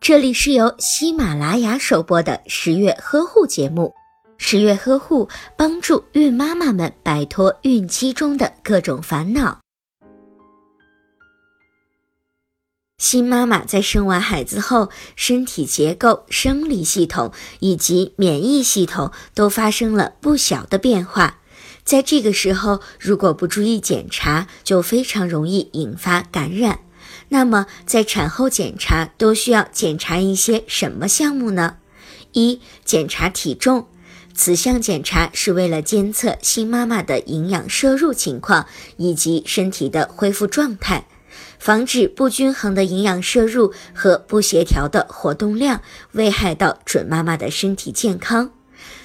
这里是由喜马拉雅首播的十月呵护节目。十月呵护帮助孕妈妈们摆脱孕期中的各种烦恼。新妈妈在生完孩子后，身体结构、生理系统以及免疫系统都发生了不小的变化。在这个时候，如果不注意检查，就非常容易引发感染。那么，在产后检查都需要检查一些什么项目呢？一、检查体重，此项检查是为了监测新妈妈的营养摄入情况以及身体的恢复状态，防止不均衡的营养摄入和不协调的活动量危害到准妈妈的身体健康。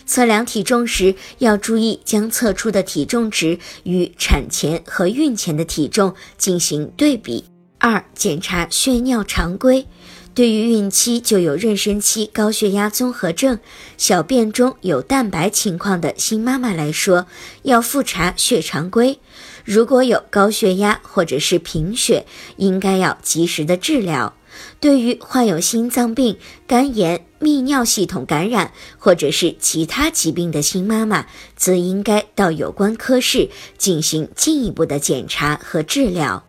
测量体重时要注意将测出的体重值与产前和孕前的体重进行对比。二、检查血尿常规。对于孕期就有妊娠期高血压综合症、小便中有蛋白情况的新妈妈来说，要复查血常规。如果有高血压或者是贫血，应该要及时的治疗。对于患有心脏病、肝炎、泌尿系统感染或者是其他疾病的新妈妈，则应该到有关科室进行进一步的检查和治疗。